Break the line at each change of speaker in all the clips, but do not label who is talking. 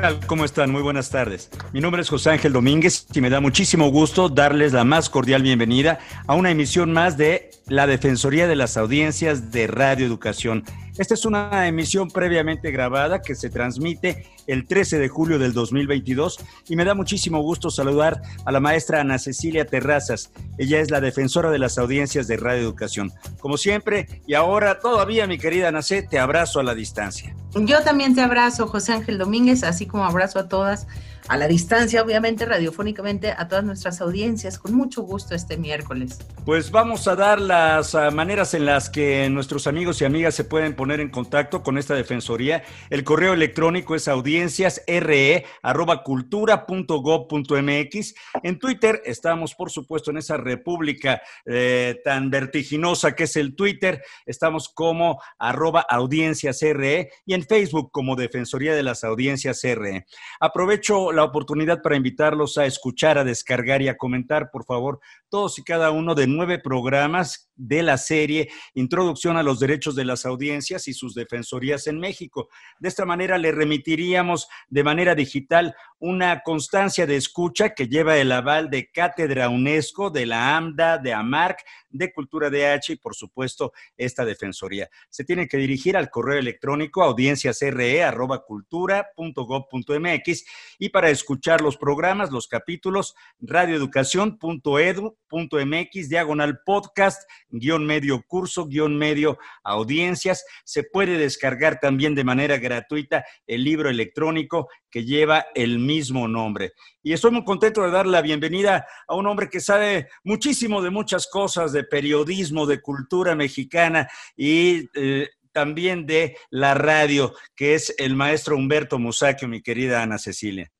Tal? ¿Cómo están? Muy buenas tardes. Mi nombre es José Ángel Domínguez y me da muchísimo gusto darles la más cordial bienvenida a una emisión más de la Defensoría de las Audiencias de Radio Educación. Esta es una emisión previamente grabada que se transmite el 13 de julio del 2022 y me da muchísimo gusto saludar a la maestra Ana Cecilia Terrazas. Ella es la defensora de las audiencias de Radio Educación. Como siempre, y ahora todavía, mi querida Ana C, te abrazo a la distancia.
Yo también te abrazo, José Ángel Domínguez, así como abrazo a todas a la distancia, obviamente, radiofónicamente, a todas nuestras audiencias. Con mucho gusto este miércoles.
Pues vamos a dar las ah, maneras en las que nuestros amigos y amigas se pueden poner en contacto con esta defensoría. El correo electrónico es audienciasre.cultura.gov.mx. En Twitter estamos, por supuesto, en esa república eh, tan vertiginosa que es el Twitter. Estamos como arroba audienciasre y en Facebook como Defensoría de las Audiencias RE. Aprovecho la oportunidad para invitarlos a escuchar, a descargar y a comentar, por favor, todos y cada uno de nueve programas de la serie Introducción a los Derechos de las Audiencias y sus Defensorías en México. De esta manera le remitiríamos de manera digital una constancia de escucha que lleva el aval de Cátedra UNESCO, de la AMDA, de AMARC, de Cultura DH y por supuesto esta Defensoría. Se tiene que dirigir al correo electrónico audienciasre.cultura.gov.mx y para escuchar los programas, los capítulos, radioeducación.edu.mx, diagonal podcast, guion medio curso, guion medio audiencias. Se puede descargar también de manera gratuita el libro electrónico que lleva el mismo nombre. Y estoy muy contento de dar la bienvenida a un hombre que sabe muchísimo de muchas cosas, de periodismo, de cultura mexicana y eh, también de la radio, que es el maestro Humberto Musacchio, mi querida Ana Cecilia.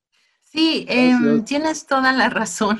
Sí, em, tienes toda la razón.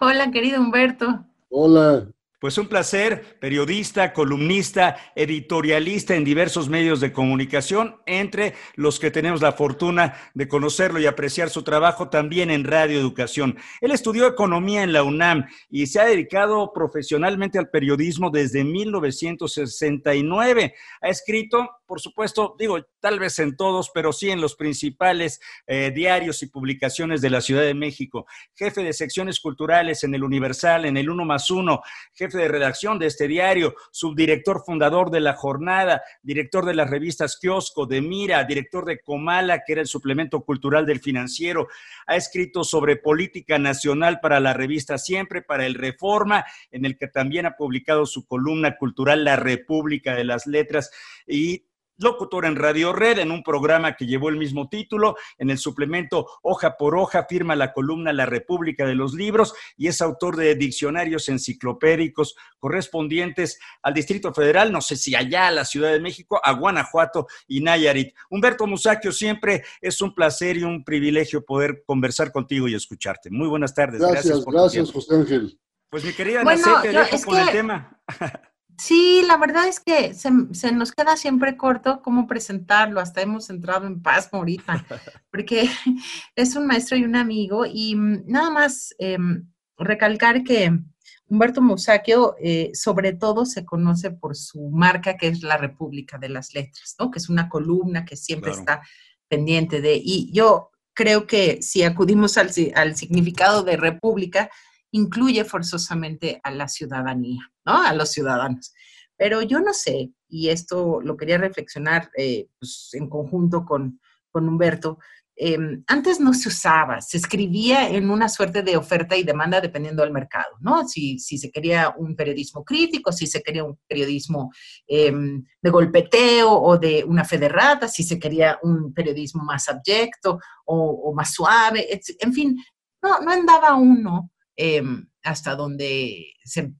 Hola, querido Humberto.
Hola,
pues un placer, periodista, columnista, editorialista en diversos medios de comunicación, entre los que tenemos la fortuna de conocerlo y apreciar su trabajo también en Radio Educación. Él estudió economía en la UNAM y se ha dedicado profesionalmente al periodismo desde 1969. Ha escrito por supuesto, digo, tal vez en todos, pero sí en los principales eh, diarios y publicaciones de la Ciudad de México. Jefe de secciones culturales en el Universal, en el Uno más Uno, jefe de redacción de este diario, subdirector fundador de La Jornada, director de las revistas Kiosco, de Mira, director de Comala, que era el suplemento cultural del financiero. Ha escrito sobre política nacional para la revista Siempre, para el Reforma, en el que también ha publicado su columna cultural La República de las Letras y locutor en Radio Red, en un programa que llevó el mismo título, en el suplemento Hoja por Hoja, firma la columna La República de los Libros y es autor de diccionarios enciclopédicos correspondientes al Distrito Federal, no sé si allá a la Ciudad de México, a Guanajuato y Nayarit. Humberto Musacchio, siempre es un placer y un privilegio poder conversar contigo y escucharte. Muy buenas tardes.
Gracias, gracias, José Ángel.
Pues mi querida bueno, te dejo con el tema.
Sí, la verdad es que se, nos queda siempre corto cómo presentarlo, hasta hemos entrado en paz ahorita, porque es un maestro y un amigo, y mm, nada más em, recalcar que Humberto Musacchio eh, sobre todo se conoce por su marca que es la República de las Letras, ¿no? que es una columna que siempre está pendiente de, y yo creo que si acudimos al, al significado de república, incluye forzosamente a la ciudadanía, ¿no? A los ciudadanos. Pero yo no sé, y esto lo quería reflexionar eh, pues, en conjunto con, con Humberto, em, antes no se usaba, se escribía en una suerte de oferta y demanda dependiendo del mercado, ¿no? Si, si se quería un periodismo crítico, si se quería un periodismo em, de golpeteo o de una fe de rata, si se quería un periodismo más abyecto o, o más suave, en fin, no, no andaba uno Em, hasta donde se eh,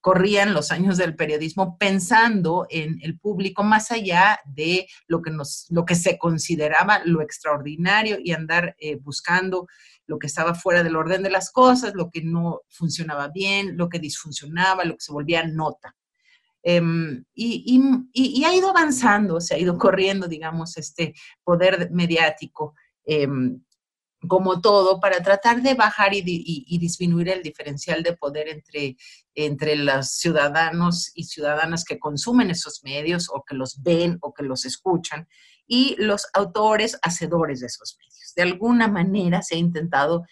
corrían los años del periodismo pensando en el público más allá de lo que, nos, lo que se consideraba lo extraordinario y andar eh, buscando lo que estaba fuera del orden de las cosas, lo que no funcionaba bien, lo que disfuncionaba, lo que se volvía nota. Em, y, ha ido avanzando, se ha ido corriendo, digamos, este poder mediático, em, como todo, para tratar de bajar y, disminuir el diferencial de poder entre, entre los ciudadanos y ciudadanas que consumen esos medios o que los ven o que los escuchan y los autores hacedores de esos medios. De alguna manera se ha intentado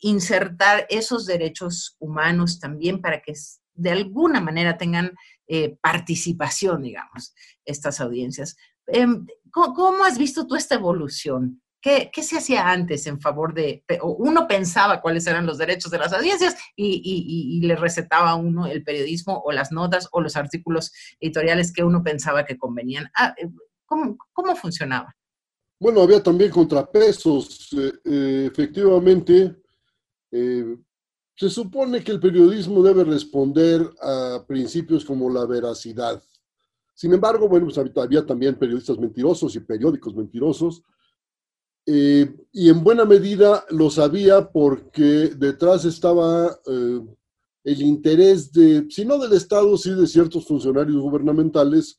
insertar esos derechos humanos también para que de alguna manera tengan eh, participación, digamos, estas audiencias. Em, ¿cómo, has visto tú esta evolución? ¿Qué, se hacía antes en favor de, uno pensaba cuáles eran los derechos de las audiencias y, le recetaba a uno el periodismo o las notas o los artículos editoriales que uno pensaba que convenían? Ah, eh, ¿cómo, ¿Cómo funcionaba?
Bueno, había también contrapesos. Eh, efectivamente, se supone que el periodismo debe responder a principios como la veracidad. Sin embargo, bueno, pues había también periodistas mentirosos y periódicos mentirosos. Eh, y en buena medida lo sabía porque detrás estaba eh, el interés de, si no del Estado, sí de ciertos funcionarios gubernamentales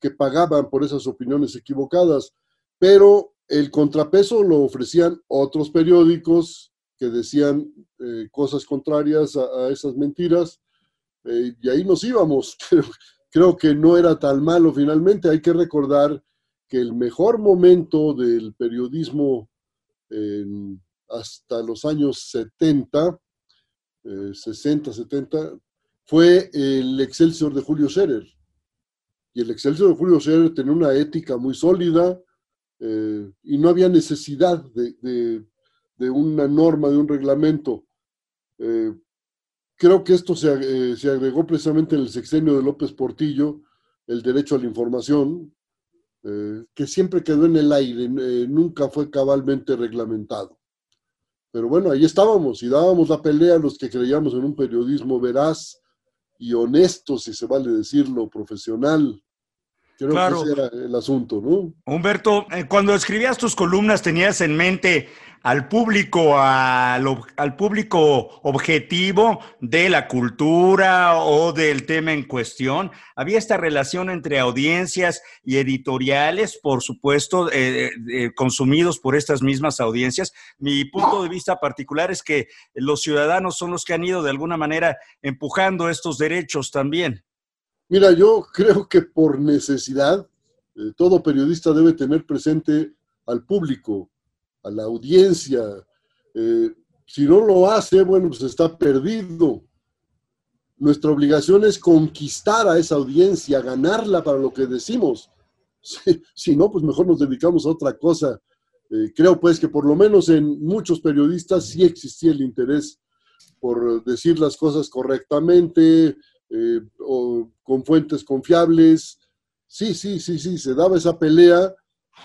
que pagaban por esas opiniones equivocadas. Pero el contrapeso lo ofrecían otros periódicos que decían eh, cosas contrarias a, esas mentiras, eh, y ahí nos íbamos. Creo, que no era tan malo finalmente. Hay que recordar que el mejor momento del periodismo hasta los años 70, 60, 70, fue el Excelsior de Julio Scherer. Y el Excelsior de Julio Scherer tenía una ética muy sólida eh, y no había necesidad de, una norma, de un reglamento. Eh, creo que esto eh, se, agregó precisamente en el sexenio de López Portillo, el derecho a la información, eh, que siempre quedó en el aire, nunca fue cabalmente reglamentado. Pero bueno, ahí estábamos y dábamos la pelea a los que creíamos en un periodismo veraz y honesto, si se vale decirlo, profesional. Creo que ese era el asunto, ¿no?
Humberto, cuando escribías tus columnas, ¿tenías en mente al público, al, público objetivo de la cultura o del tema en cuestión. Había esta relación entre audiencias y editoriales, por supuesto, eh, eh, consumidos por estas mismas audiencias. Mi punto de vista particular es que los ciudadanos son los que han ido de alguna manera empujando estos derechos también.
Mira, yo creo que por necesidad, eh, todo periodista debe tener presente al público, a la audiencia. Eh, si no lo hace, bueno, pues está perdido. Nuestra obligación es conquistar a esa audiencia, ganarla para lo que decimos. Si, no, pues mejor nos dedicamos a otra cosa. Eh, creo pues que por lo menos en muchos periodistas sí existía el interés por decir las cosas correctamente, eh, o con fuentes confiables. Sí, sí, sí, sí, se daba esa pelea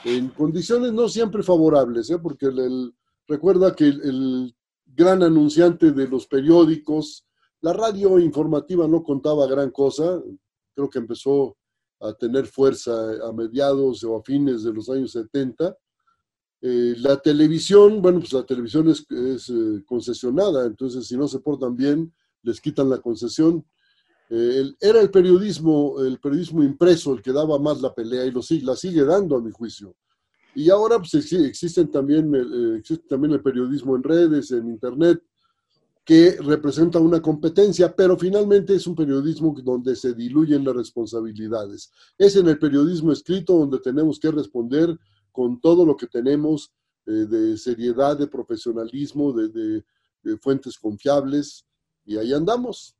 en condiciones no siempre favorables, ¿eh? porque el, recuerda que el, gran anunciante de los periódicos, la radio informativa no contaba gran cosa, creo que empezó a tener fuerza a mediados o a fines de los años 70. Eh, la televisión, bueno, pues la televisión es, eh, concesionada, entonces si no se portan bien, les quitan la concesión. Era el periodismo, el periodismo impreso el que daba más la pelea y lo la sigue dando a mi juicio. Y ahora pues, existen también, eh, existe también el periodismo en redes, en internet, que representa una competencia, pero finalmente es un periodismo donde se diluyen las responsabilidades. Es en el periodismo escrito donde tenemos que responder con todo lo que tenemos eh, de seriedad, de profesionalismo, de fuentes confiables, y ahí andamos.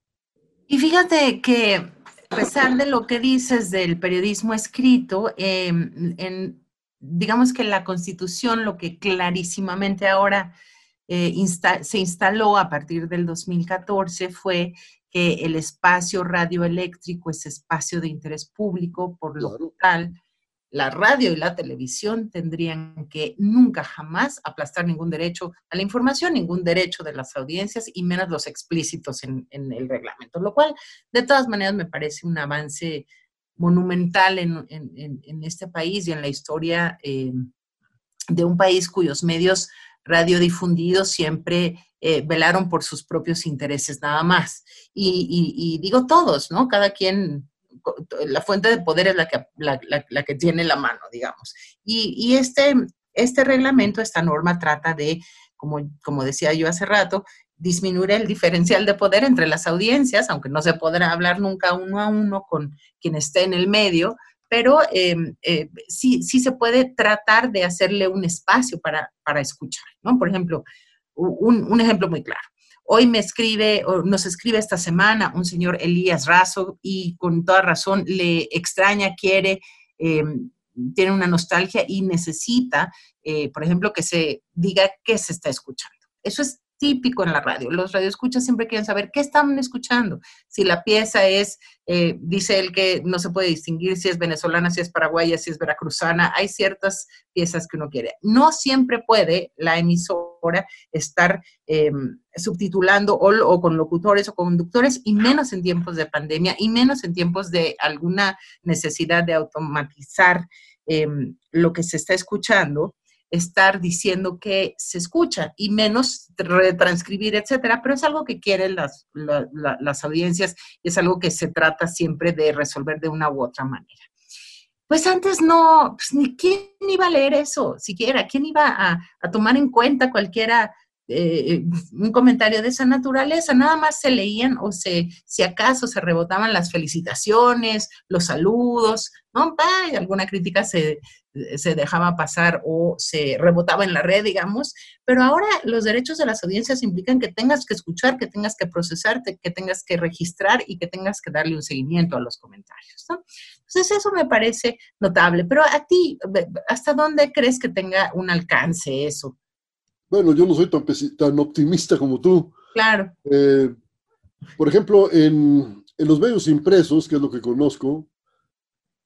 Y fíjate que a pesar de lo que dices del periodismo escrito, em, en, digamos que la constitución lo que clarísimamente ahora eh, se instaló a partir del 2014 fue que el espacio radioeléctrico es espacio de interés público, por lo tal la radio y la televisión tendrían que nunca jamás aplastar ningún derecho a la información, ningún derecho de las audiencias y menos los explícitos en, el reglamento, lo cual de todas maneras me parece un avance monumental en, este país y en la historia eh, de un país cuyos medios radiodifundidos siempre eh, velaron por sus propios intereses nada más. Y, digo todos, ¿no? Cada quien, la fuente de poder es la que, la, que tiene la mano, digamos. Y, este, este reglamento, esta norma trata de, como, como decía yo hace rato, disminuir el diferencial de poder entre las audiencias, aunque no se podrá hablar nunca uno a uno con quien esté en el medio, pero em, eh, sí, sí se puede tratar de hacerle un espacio para, para escuchar, ¿no? Por ejemplo, un, un, ejemplo muy claro. Hoy me escribe, o nos escribe esta semana un señor Elías Razo y con toda razón le extraña, quiere, em, tiene una nostalgia y necesita, eh, por ejemplo, que se diga qué se está escuchando. Eso es típico en la radio. Los radioescuchas siempre quieren saber qué están escuchando. Si la pieza es, eh, dice él que no se puede distinguir si es venezolana, si es paraguaya, si es veracruzana. Hay ciertas piezas que uno quiere. No siempre puede la emisora estar em, subtitulando o, con locutores o conductores, y menos en tiempos de pandemia, y menos en tiempos de alguna necesidad de automatizar em, lo que se está escuchando estar diciendo que se escucha y menos retranscribir, etcétera, pero es algo que quieren las, las audiencias y es algo que se trata siempre de resolver de una u otra manera. Pues antes no, pues ni quién iba a leer eso, siquiera, quién iba a, tomar en cuenta cualquiera eh, un comentario de esa naturaleza, nada más se leían o se, si acaso se rebotaban las felicitaciones, los saludos, ¿no? alguna crítica se, se dejaba pasar o se rebotaba en la red, digamos, pero ahora los derechos de las audiencias implican que tengas que escuchar, que tengas que procesarte, que tengas que registrar y que tengas que darle un seguimiento a los comentarios, ¿no? Entonces eso me parece notable, pero a ti, ¿hasta dónde crees que tenga un alcance eso?
Bueno, yo no soy tan, tan optimista como tú.
Claro.
Eh, por ejemplo, en, en, los medios impresos, que es lo que conozco,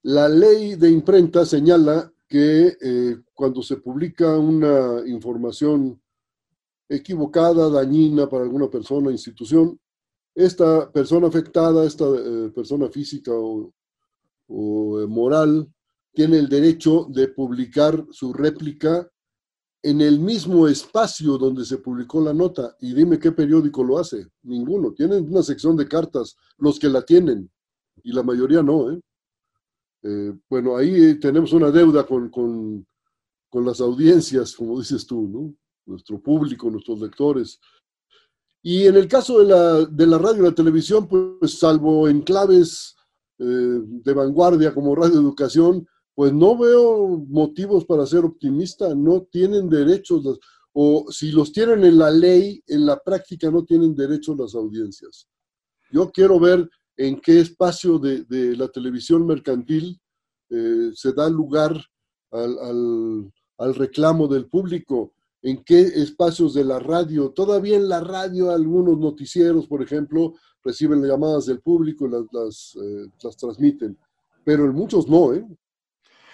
la ley de imprenta señala que eh, cuando se publica una información equivocada, dañina para alguna persona o institución, esta persona afectada, esta eh, persona física o, o moral, tiene el derecho de publicar su réplica en el mismo espacio donde se publicó la nota. Y dime qué periódico lo hace. Ninguno. Tienen una sección de cartas, los que la tienen, y la mayoría no. ¿eh? Eh, bueno, ahí tenemos una deuda con, con, con, las audiencias, como dices tú, ¿no? nuestro público, nuestros lectores. Y en el caso de la, de la radio y la televisión, pues salvo enclaves eh, de vanguardia como Radio Educación, pues no veo motivos para ser optimista, no tienen derechos, o si los tienen en la ley, en la práctica no tienen derechos las audiencias. Yo quiero ver en qué espacio de, la televisión mercantil eh, se da lugar al, al, reclamo del público, en qué espacios de la radio. Todavía en la radio algunos noticieros, por ejemplo, reciben llamadas del público y las, las, eh, las transmiten, pero en muchos no, ¿eh?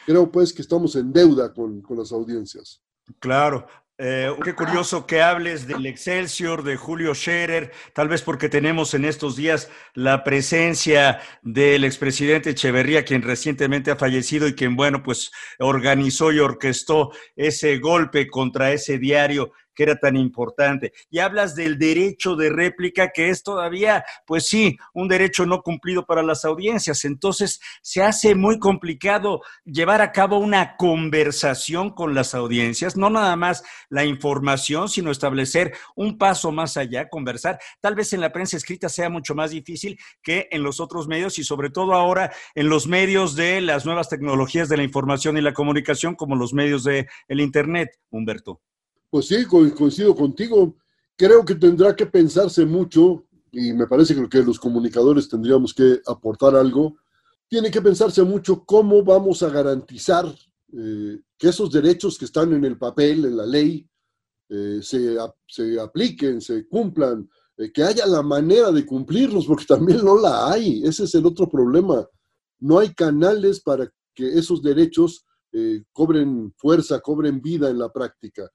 Creo pues que estamos en deuda con, las audiencias.
Claro, eh, qué curioso que hables del Excelsior, de Julio Scherer, tal vez porque tenemos en estos días la presencia del expresidente Echeverría, quien recientemente ha fallecido y quien, bueno, pues organizó y orquestó ese golpe contra ese diario que era tan importante. Y hablas del derecho de réplica, que es todavía, pues sí, un derecho no cumplido para las audiencias. Entonces, se hace muy complicado llevar a cabo una conversación con las audiencias, no nada más la información, sino establecer un paso más allá, conversar. Tal vez en la prensa escrita sea mucho más difícil que en los otros medios y sobre todo ahora en los medios de las nuevas tecnologías de la información y la comunicación, como los medios de el Internet, Humberto.
Pues sí, coincido contigo. Creo que tendrá que pensarse mucho, y me parece que los comunicadores tendríamos que aportar algo, tiene que pensarse mucho cómo vamos a garantizar eh, que esos derechos que están en el papel, en la ley, eh, se, se, apliquen, se cumplan, eh, que haya la manera de cumplirlos, porque también no la hay. Ese es el otro problema. No hay canales para que esos derechos cobren fuerza, cobren vida en la práctica.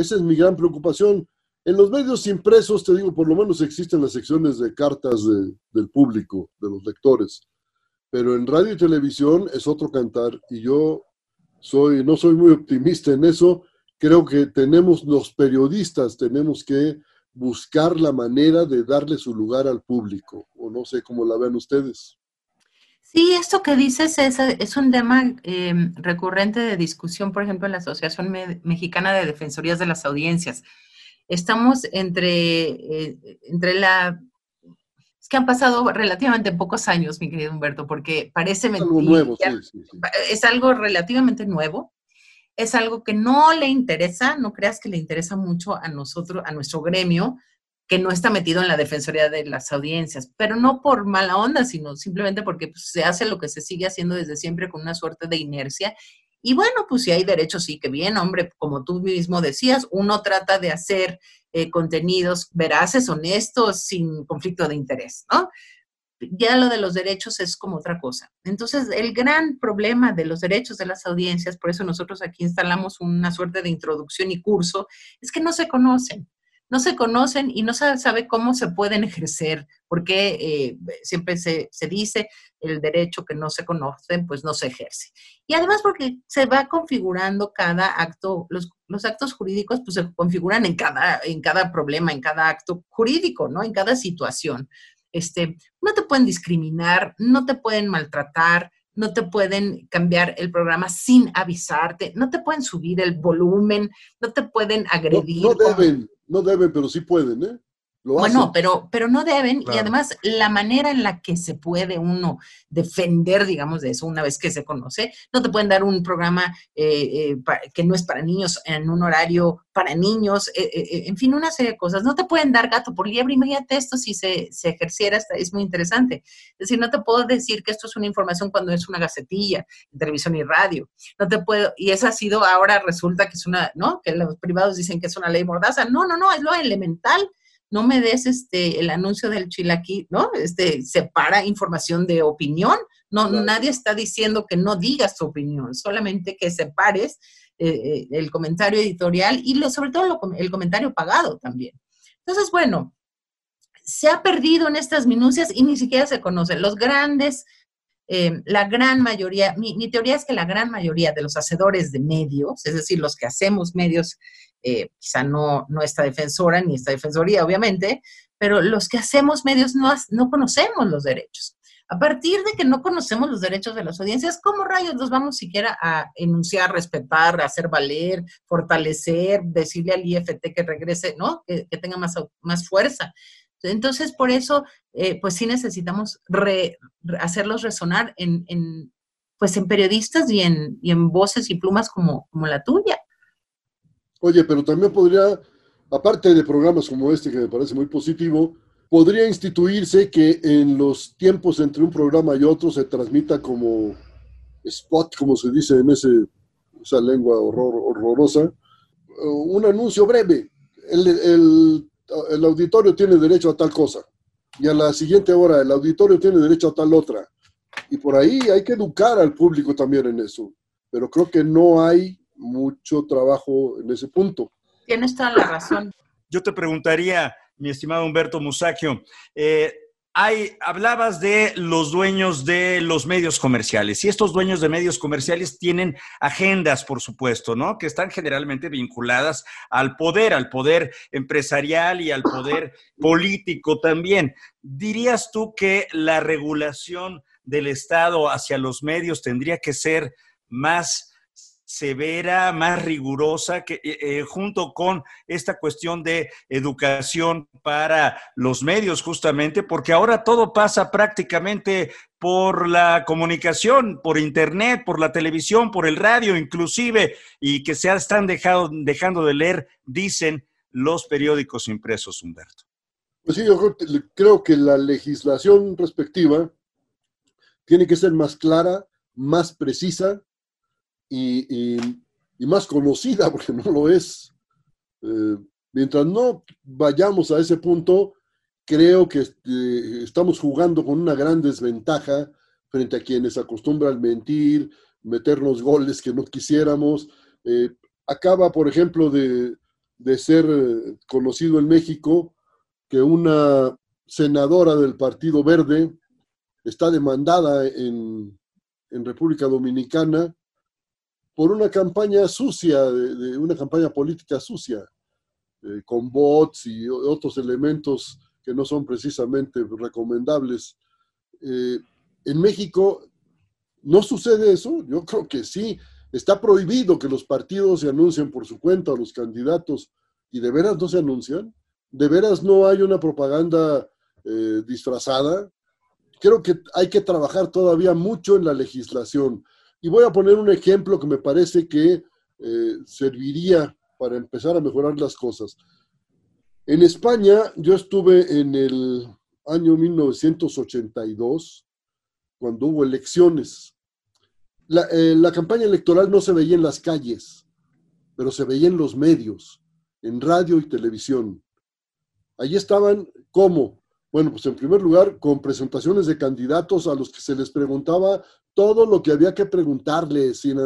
Esa es mi gran preocupación. En los medios impresos, te digo, por lo menos existen las secciones de cartas del público, de los lectores. Pero en radio y televisión es otro cantar y yo soy, no soy muy optimista en eso creo que tenemos, los periodistas, tenemos que buscar la manera de darle su lugar al público, o no sé cómo la ven ustedes.
Sí, esto que dices es, es un tema eh, recurrente de discusión, por ejemplo, en la Asociación Mexicana de Defensorías de las Audiencias. Estamos entre, eh, entre la... Es que han pasado relativamente pocos años, mi querido Humberto, porque parece
es Algo nuevo, sí, sí,
Es algo relativamente nuevo. Es algo que no le interesa, no creas que le interesa mucho a nosotros, a nuestro gremio, que no está metido en la defensoría de las audiencias, pero no por mala onda, sino simplemente porque pues, se hace lo que se sigue haciendo desde siempre con una suerte de inercia. Y bueno, pues si hay derechos, sí que bien, hombre, como tú mismo decías, uno trata de hacer eh, contenidos veraces, honestos, sin conflicto de interés, ¿no? Ya lo de los derechos es como otra cosa. Entonces, el gran problema de los derechos de las audiencias, por eso nosotros aquí instalamos una suerte de introducción y curso, es que no se conocen no se conocen y no se sabe cómo se pueden ejercer, porque eh, siempre se, dice el derecho que no se conoce, pues no se ejerce. Y además porque se va configurando cada acto, los, actos jurídicos pues se configuran en cada, en cada problema, en cada acto jurídico, ¿no? En cada situación. Este, no te pueden discriminar, no te pueden maltratar, no te pueden cambiar el programa sin avisarte, no te pueden subir el volumen, no te pueden agredir.
No, deben, no deben, pero sí pueden, ¿eh?
Bueno, pero, pero no deben, y además la manera en la que se puede uno defender, digamos, de eso una vez que se conoce, no te pueden dar un programa eh, eh, que no es para niños en un horario para niños, eh, en fin, una serie de cosas. No te pueden dar gato por liebre, imagínate esto si se, se ejerciera, es muy interesante. Es decir, no te puedo decir que esto es una información cuando es una gacetilla, televisión y radio. No te puedo, y esa ha sido, ahora resulta que es una, ¿no? Que los privados dicen que es una ley mordaza. No, no, no, es lo elemental no me des este, el anuncio del chilaquí, ¿no? Este, separa información de opinión. No, nadie está diciendo que no digas tu opinión, solamente que separes eh, eh, el comentario editorial y lo, sobre todo el comentario pagado también. Entonces, bueno, se ha perdido en estas minucias y ni siquiera se conocen. Los grandes, eh, la gran mayoría, mi, mi, teoría es que la gran mayoría de los hacedores de medios, es decir, los que hacemos medios eh, quizá no, no esta defensora ni esta defensoría, obviamente, pero los que hacemos medios no, no conocemos los derechos. A partir de que no conocemos los derechos de las audiencias, ¿cómo rayos los vamos siquiera a enunciar, respetar, hacer valer, fortalecer, decirle al IFT que regrese, ¿no? Que, tenga más, más fuerza. Entonces, por eso, eh, pues sí necesitamos hacerlos resonar en, en, pues en periodistas y en, y en voces y plumas como, como la tuya.
Oye, pero también podría, aparte de programas como este, que me parece muy positivo, podría instituirse que en los tiempos entre un programa y otro se transmita como spot, como se dice en ese, esa lengua horrorosa, un anuncio breve. El, el auditorio tiene derecho a tal cosa. Y a la siguiente hora, el auditorio tiene derecho a tal otra. Y por ahí hay que educar al público también en eso. Pero creo que no hay mucho trabajo en ese punto.
Tienes toda la razón.
Yo te preguntaría, mi estimado Humberto Musacchio, eh, hay, hablabas de los dueños de los medios comerciales y estos dueños de medios comerciales tienen agendas, por supuesto, ¿no? Que están generalmente vinculadas al poder, al poder empresarial y al poder político también. ¿Dirías tú que la regulación del Estado hacia los medios tendría que ser más severa, más rigurosa, que, eh, eh, junto con esta cuestión de educación para los medios, justamente, porque ahora todo pasa prácticamente por la comunicación, por internet, por la televisión, por el radio, inclusive, y que se están dejado, dejando de leer, dicen los periódicos impresos, Humberto.
Pues sí, yo creo que la legislación respectiva tiene que ser más clara, más precisa, y, más conocida, porque no lo es. Eh, mientras no vayamos a ese punto, creo que este, estamos jugando con una gran desventaja frente a quienes acostumbran mentir, meternos goles que no quisiéramos. Eh, acaba, por ejemplo, de, ser eh, conocido en México que una senadora del Partido Verde está demandada en, en República Dominicana por una campaña sucia, de, una campaña política sucia, eh, con bots y otros elementos que no son precisamente recomendables. Eh, en México no sucede eso, yo creo que sí. Está prohibido que los partidos se anuncien por su cuenta los candidatos y de veras no se anuncian. De veras no hay una propaganda eh, disfrazada. Creo que hay que trabajar todavía mucho en la legislación. Y voy a poner un ejemplo que me parece que eh, serviría para empezar a mejorar las cosas. En España, yo estuve en el año 1982, cuando hubo elecciones. Eh, la, campaña electoral no se veía en las calles, pero se veía en los medios, en radio y televisión. Allí estaban, ¿cómo? Bueno, pues en primer lugar, con presentaciones de candidatos a los que se les preguntaba todo lo que había que preguntarles sin,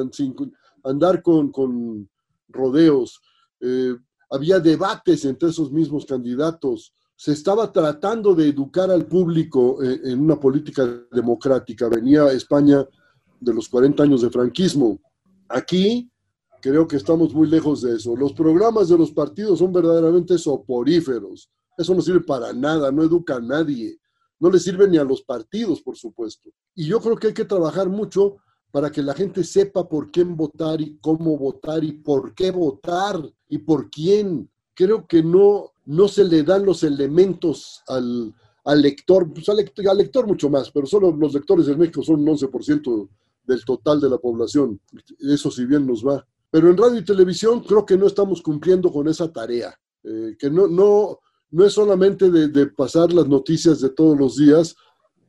andar con, rodeos. Eh, había debates entre esos mismos candidatos. Se estaba tratando de educar al público en, en una política democrática. Venía España de los 40 años de franquismo. Aquí creo que estamos muy lejos de eso. Los programas de los partidos son verdaderamente soporíferos. Eso no sirve para nada, no educa a nadie. No le sirve ni a los partidos, por supuesto. Y yo creo que hay que trabajar mucho para que la gente sepa por quién votar y cómo votar y por qué votar y por quién. Creo que no, no se le dan los elementos al, lector, pues al, lector, al lector mucho más, pero solo los lectores en México son un 11% del total de la población. Eso si bien nos va. Pero en radio y televisión creo que no estamos cumpliendo con esa tarea, eh, que no, no, no es solamente de, pasar las noticias de todos los días,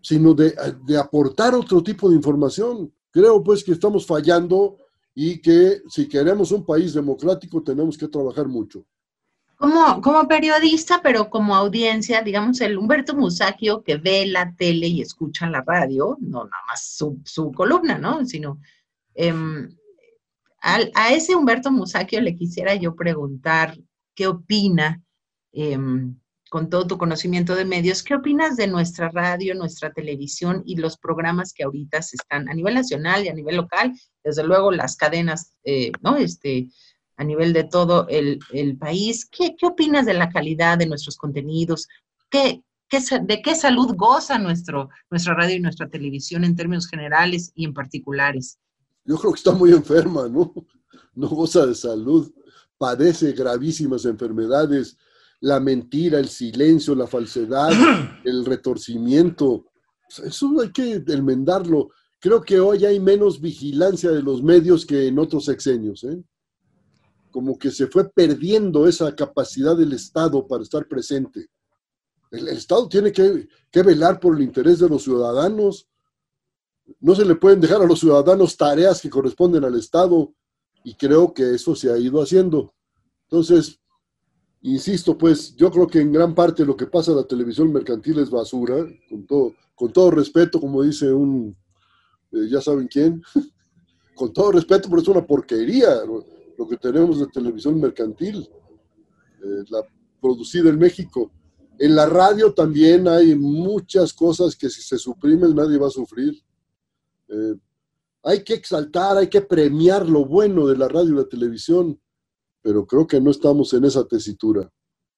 sino de, aportar otro tipo de información. Creo pues que estamos fallando y que si queremos un país democrático tenemos que trabajar mucho
como, como periodista, pero como audiencia, digamos, el Humberto Musacchio que ve la tele y escucha la radio, no nada más su, su columna, ¿no? Sino em, a, ese Humberto Musacchio le quisiera yo preguntar qué opina, em, con todo tu conocimiento de medios, qué opinas de nuestra radio, nuestra televisión y los programas que ahorita se están a nivel nacional y a nivel local, desde luego las cadenas, eh, ¿no? Este, a nivel de todo el, país. ¿Qué, opinas de la calidad de nuestros contenidos? ¿Qué, de qué salud goza nuestro, nuestra radio y nuestra televisión en términos generales y en particulares?
Yo creo que está muy enferma, ¿no? No goza de salud, padece gravísimas enfermedades, la mentira, el silencio, la falsedad, el retorcimiento. Eso hay que enmendarlo. Creo que hoy hay menos vigilancia de los medios que en otros sexenios. ¿eh? como que se fue perdiendo esa capacidad del Estado para estar presente. El, Estado tiene que, velar por el interés de los ciudadanos. No se le pueden dejar a los ciudadanos tareas que corresponden al Estado y creo que eso se ha ido haciendo. Entonces, insisto, pues yo creo que en gran parte lo que pasa en la televisión mercantil es basura, con todo, con todo respeto, como dice un, eh, ya saben quién, con todo respeto, pero es una porquería lo que tenemos de televisión mercantil, eh, la producida en México. En la radio también hay muchas cosas que si se suprimen nadie va a sufrir. Eh, hay que exaltar, hay que premiar lo bueno de la radio y la televisión, pero creo que no estamos en esa tesitura.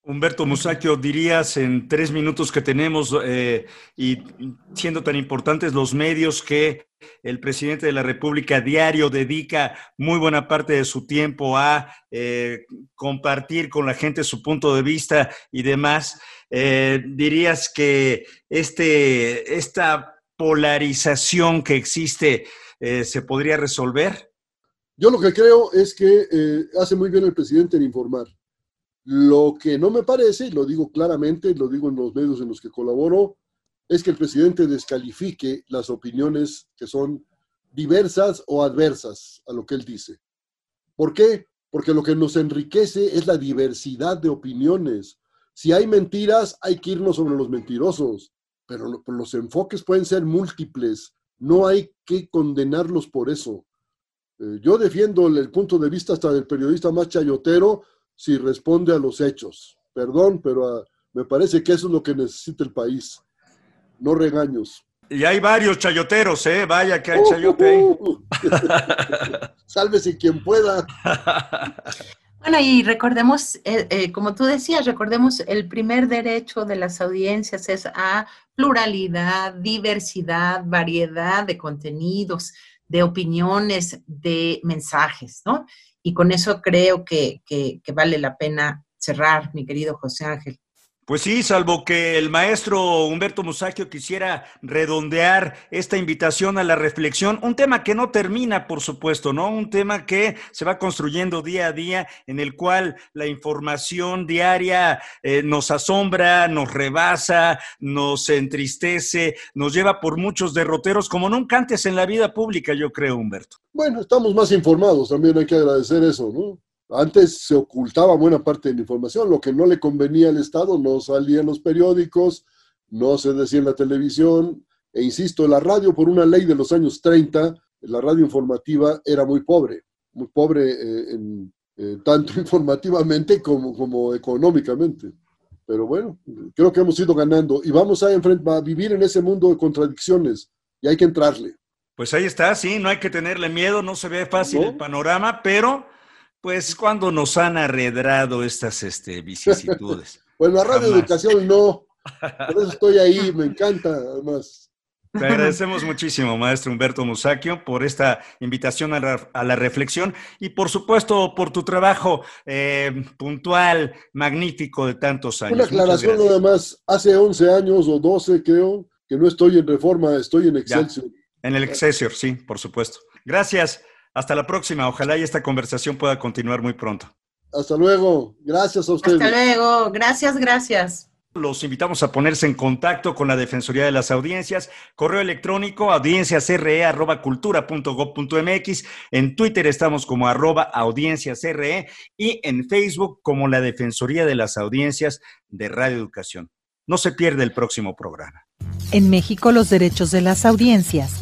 Humberto Musacchio, dirías en tres minutos que tenemos eh, y siendo tan importantes los medios que el presidente de la República diario dedica muy buena parte de su tiempo a eh, compartir con la gente su punto de vista y demás, eh, dirías que este, esta polarización que existe se podría resolver?
Yo lo que creo es que hace muy bien el presidente en informar lo que no me parece, lo digo claramente, lo digo en los medios en los que colaboro, es que el presidente descalifique las opiniones que son diversas o adversas a lo que él dice. ¿Por qué? Porque lo que nos enriquece es la diversidad de opiniones. Si hay mentiras, hay que irnos sobre los mentirosos, pero los enfoques pueden ser múltiples. No hay que condenarlos por eso. Eh, yo defiendo el punto de vista hasta del periodista más chayotero, si responde a los hechos. Perdón, pero ah, me parece que eso es lo que necesita el país, no regaños.
Y hay varios chayoteros, ¿eh? Vaya que hay chayote ahí.
Sálvese quien pueda.
Bueno, y recordemos, eh, eh, como tú decías, recordemos el primer derecho de las audiencias es a pluralidad, diversidad, variedad de contenidos, de opiniones, de mensajes, ¿no? Y con eso creo que, que vale la pena cerrar, mi querido José Ángel.
Pues sí, salvo que el maestro Humberto Musacchio quisiera redondear esta invitación a la reflexión, un tema que no termina, por supuesto, ¿no? Un tema que se va construyendo día a día, en el cual la información diaria eh, nos asombra, nos rebasa, nos entristece, nos lleva por muchos derroteros como nunca antes en la vida pública, yo creo, Humberto.
Bueno, estamos más informados, también hay que agradecer eso, ¿no? Antes se ocultaba buena parte de la información, lo que no le convenía al Estado no salía en los periódicos, no se decía en la televisión, e insisto, la radio por una ley de los años 30, la radio informativa era muy pobre, muy pobre eh, eh, tanto informativamente como, como económicamente. Pero bueno, creo que hemos ido ganando y vamos a, a vivir en ese mundo de contradicciones y hay que entrarle.
Pues ahí está, sí, no hay que tenerle miedo, no se ve fácil el panorama, pero pues cuando nos han arredrado estas este, vicisitudes.
pues la radio educación no. Por eso estoy ahí, me encanta además.
Te agradecemos muchísimo, maestro Humberto Musacchio, por esta invitación a la, reflexión y, por supuesto, por tu trabajo eh, puntual, magnífico de tantos años.
Una aclaración nada más. Hace 11 años o 12, creo, que no estoy en Reforma, estoy en Excelsior.
en el Excelsior, sí, por supuesto. Gracias. Hasta la próxima. Ojalá y esta conversación pueda continuar muy pronto.
Hasta luego. Gracias a ustedes.
Hasta luego. Gracias, gracias.
Los invitamos a ponerse en contacto con la Defensoría de las Audiencias, correo electrónico audienciasre.gov.mx, en Twitter estamos como arroba audienciasre y en Facebook como la Defensoría de las Audiencias de Radio Educación. No se pierde el próximo programa.
En México los derechos de las audiencias